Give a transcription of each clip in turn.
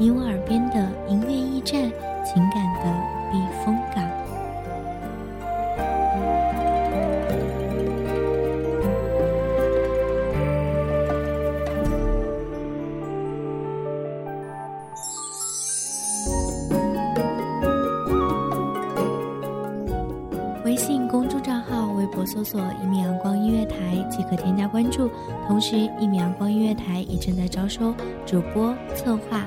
你我耳边的音乐驿站，情感的避风港。微信公众账号、微博搜索“一米阳光音乐台”即可添加关注。同时，一米阳光音乐台也正在招收主播、策划、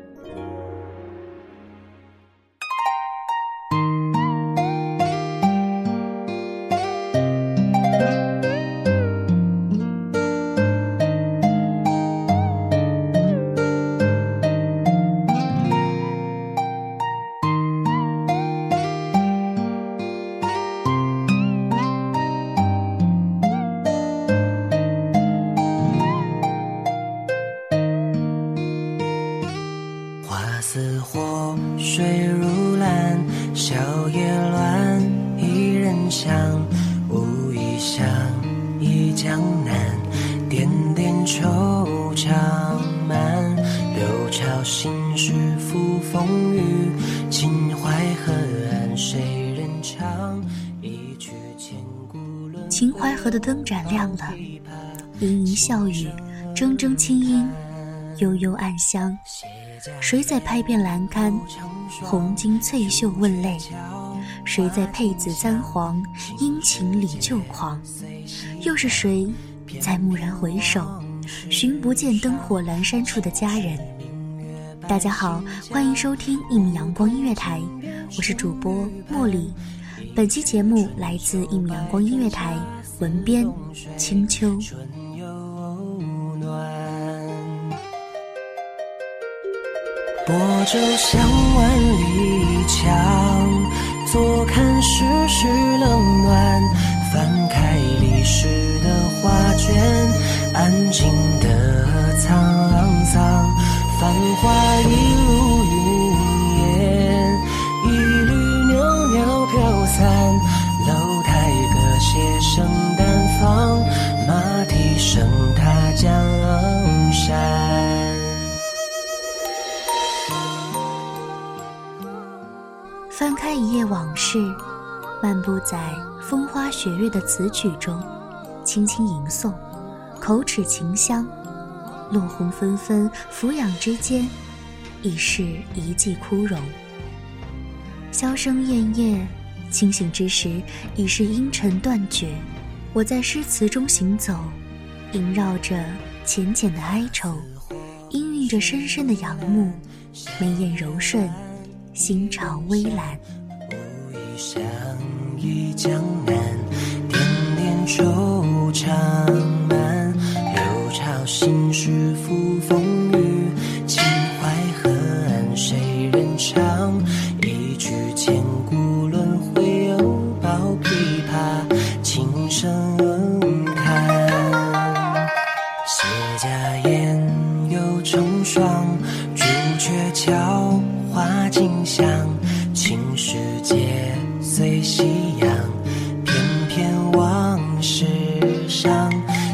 似火，水如蓝，笑靥乱，一人香，无意想忆江南，点点惆怅满，六朝心事付风雨，秦淮河岸谁人唱？一曲千古轮回。秦淮河的灯盏亮了，盈盈笑语，铮铮清音，悠悠暗香。谁在拍遍栏杆，红巾翠袖问泪？谁在佩紫簪黄，殷勤礼旧狂？又是谁在蓦然回首，寻不见灯火阑珊处的佳人？大家好，欢迎收听一米阳光音乐台，我是主播茉莉。本期节目来自一米阳光音乐台，文编青秋。我舟向万里江，坐看世事冷暖。翻开历史的画卷，安静的沧桑。繁华一路云烟，一缕袅袅飘散。楼台歌榭声淡放，马蹄声踏江开一页往事，漫步在风花雪月的词曲中，轻轻吟诵，口齿清香。落红纷纷，俯仰之间，已是一季枯荣。箫声咽咽，清醒之时，已是阴沉断绝。我在诗词中行走，萦绕着浅浅的哀愁，氤氲着深深的仰慕，眉眼柔顺。心潮微澜，无意相忆江南，点点惆怅满。六朝心事付风雨，秦淮河岸谁人唱？一曲千古轮回，又抱琵琶，轻声看。谢家燕又成双，朱雀桥。花径香，青石阶随夕阳，翩翩往事上。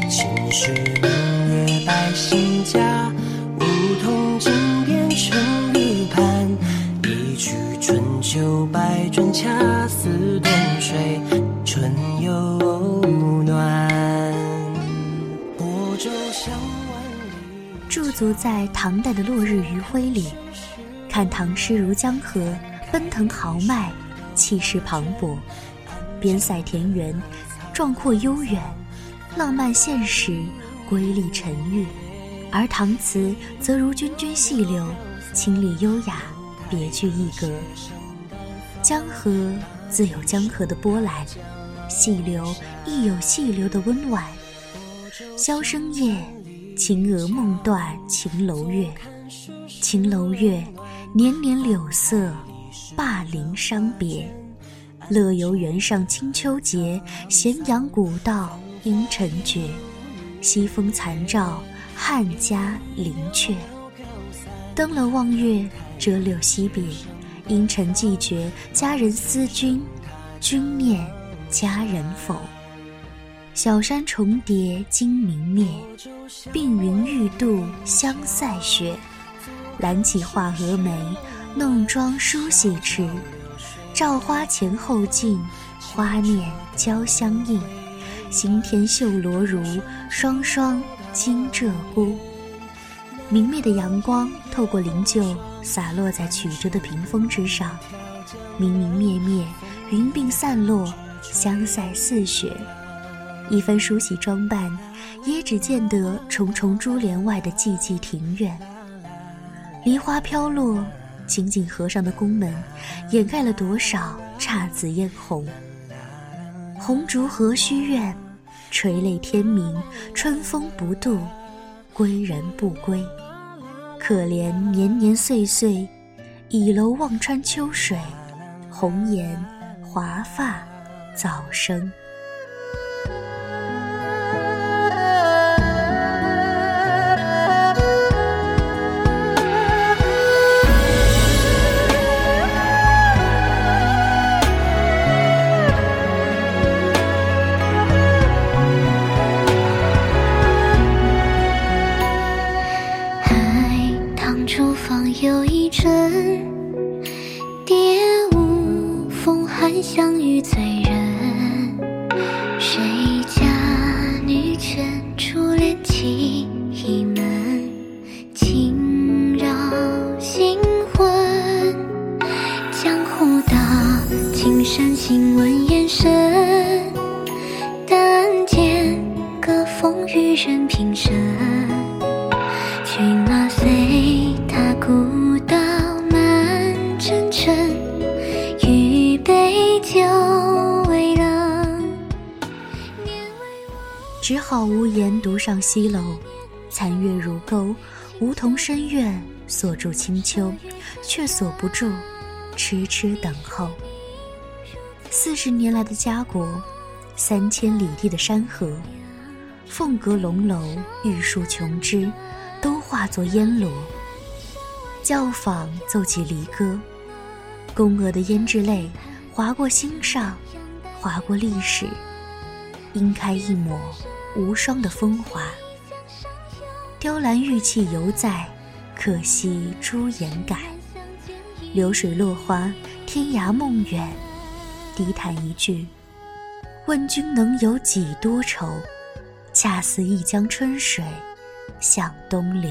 秦时明月百姓家，梧桐金边成玉盘。一曲春秋百转，恰似冬水春又暖。泊舟向万里。驻足在唐代的落日余晖里。看唐诗如江河，奔腾豪迈，气势磅礴，边塞田园壮阔悠远，浪漫现实，瑰丽沉郁；而唐词则如涓涓细流，清丽优雅，别具一格。江河自有江河的波澜，细流亦有细流的温婉。箫声夜，秦娥梦断秦楼月，秦楼月，年年柳色，灞陵伤别。乐游原上清秋节，咸阳古道阴尘绝。西风残照，汉家陵阙。登楼望月，折柳惜别。阴沉寂绝，佳人思君，君念佳人否？小山重叠金明灭，鬓云欲度香塞雪。揽起画蛾眉，弄妆梳洗迟。照花前后镜，花面交相映。行田绣罗襦，双双惊鹧鸪。明媚的阳光透过灵柩。洒落在曲折的屏风之上，明明灭灭，云鬓散落，香腮似雪。一番梳洗装扮，也只见得重重珠帘外的寂寂庭院。梨花飘落，紧紧合上的宫门，掩盖了多少姹紫嫣红。红烛何须怨？垂泪天明，春风不度，归人不归。可怜年年岁岁，倚楼望穿秋水，红颜华发早生。谁只好无言独上西楼，残月如钩，梧桐深院锁住清秋，却锁不住痴痴等候。四十年来的家国，三千里地的山河，凤阁龙楼，玉树琼枝，都化作烟罗。教坊奏起离歌，宫娥的胭脂泪划过心上，划过历史，晕开一抹。无双的风华，雕栏玉砌犹在，可惜朱颜改。流水落花，天涯梦远。低叹一句：问君能有几多愁？恰似一江春水向东流。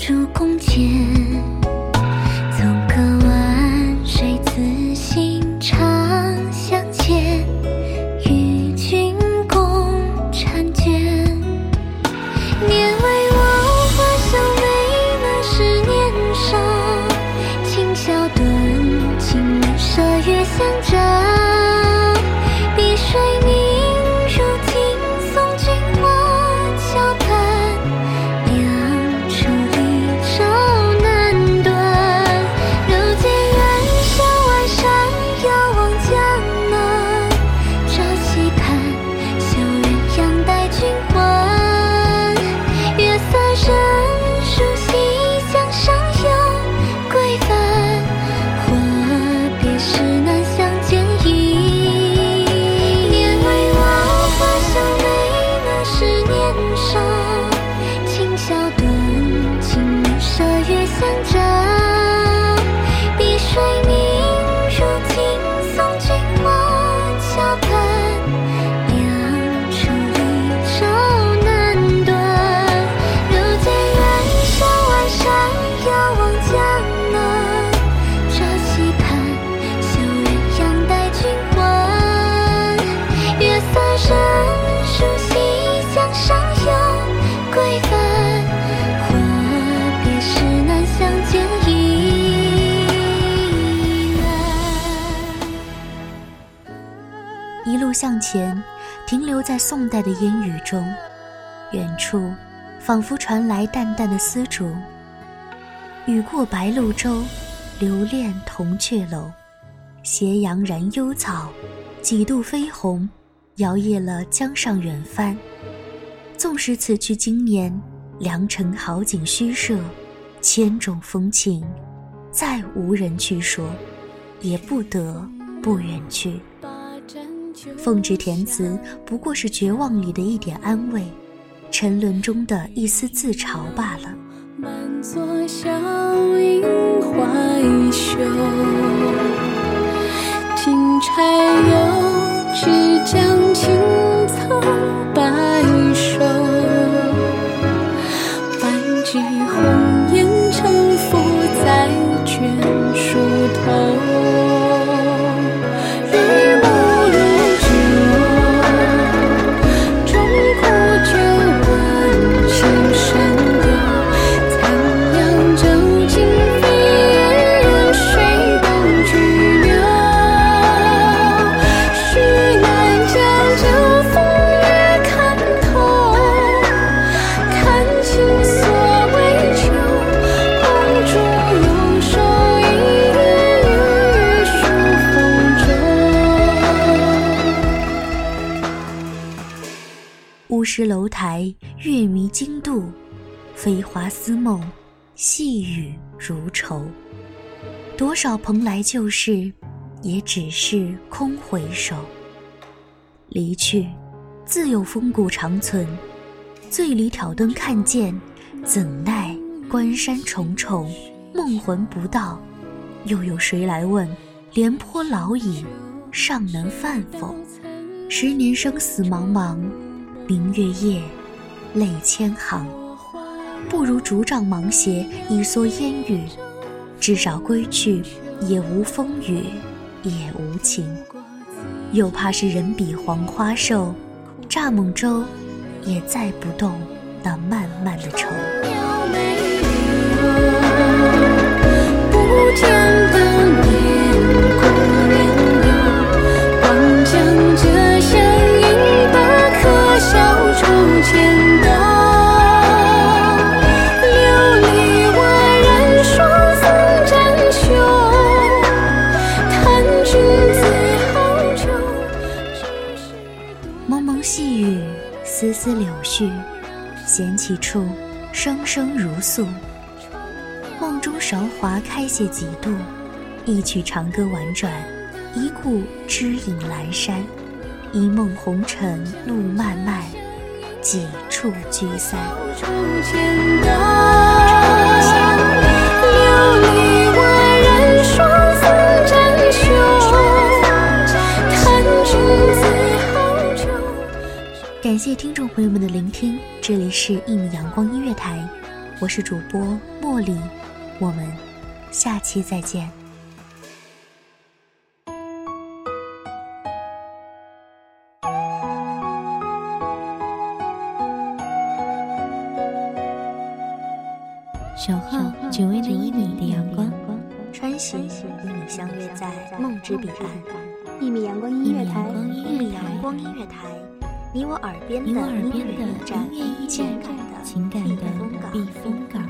朱宫浅向前，停留在宋代的烟雨中。远处，仿佛传来淡淡的丝竹。雨过白鹭洲，留恋铜雀楼。斜阳燃幽草，几度飞鸿，摇曳了江上远帆。纵使此去经年，良辰好景虚设，千种风情，再无人去说，也不得不远去。奉旨填词，不过是绝望里的一点安慰，沉沦中的一丝自嘲罢了。满座笑影怀袖。思梦，细雨如愁。多少蓬莱旧事，也只是空回首。离去，自有风骨长存。醉里挑灯看剑，怎奈关山重重，梦魂不到。又有谁来问？廉颇老矣，尚能饭否？十年生死茫茫。明月夜，泪千行。不如竹杖芒鞋，一蓑烟雨。至少归去，也无风雨，也无晴。又怕是人比黄花瘦，蚱蜢舟，也载不动那漫漫的愁。柳絮，闲起处，声声如诉。梦中韶华开谢几度，一曲长歌婉转，一顾知影阑珊。一梦红尘路漫漫，几处聚散。感谢听众朋友们的聆听，这里是《一米阳光音乐台》，我是主播茉莉，我们下期再见。守候只为那一米的阳光，穿行与你相约在梦之彼岸。一米阳光音乐台，一米阳光音乐台，你我耳边的音乐驿站，情感的避风港。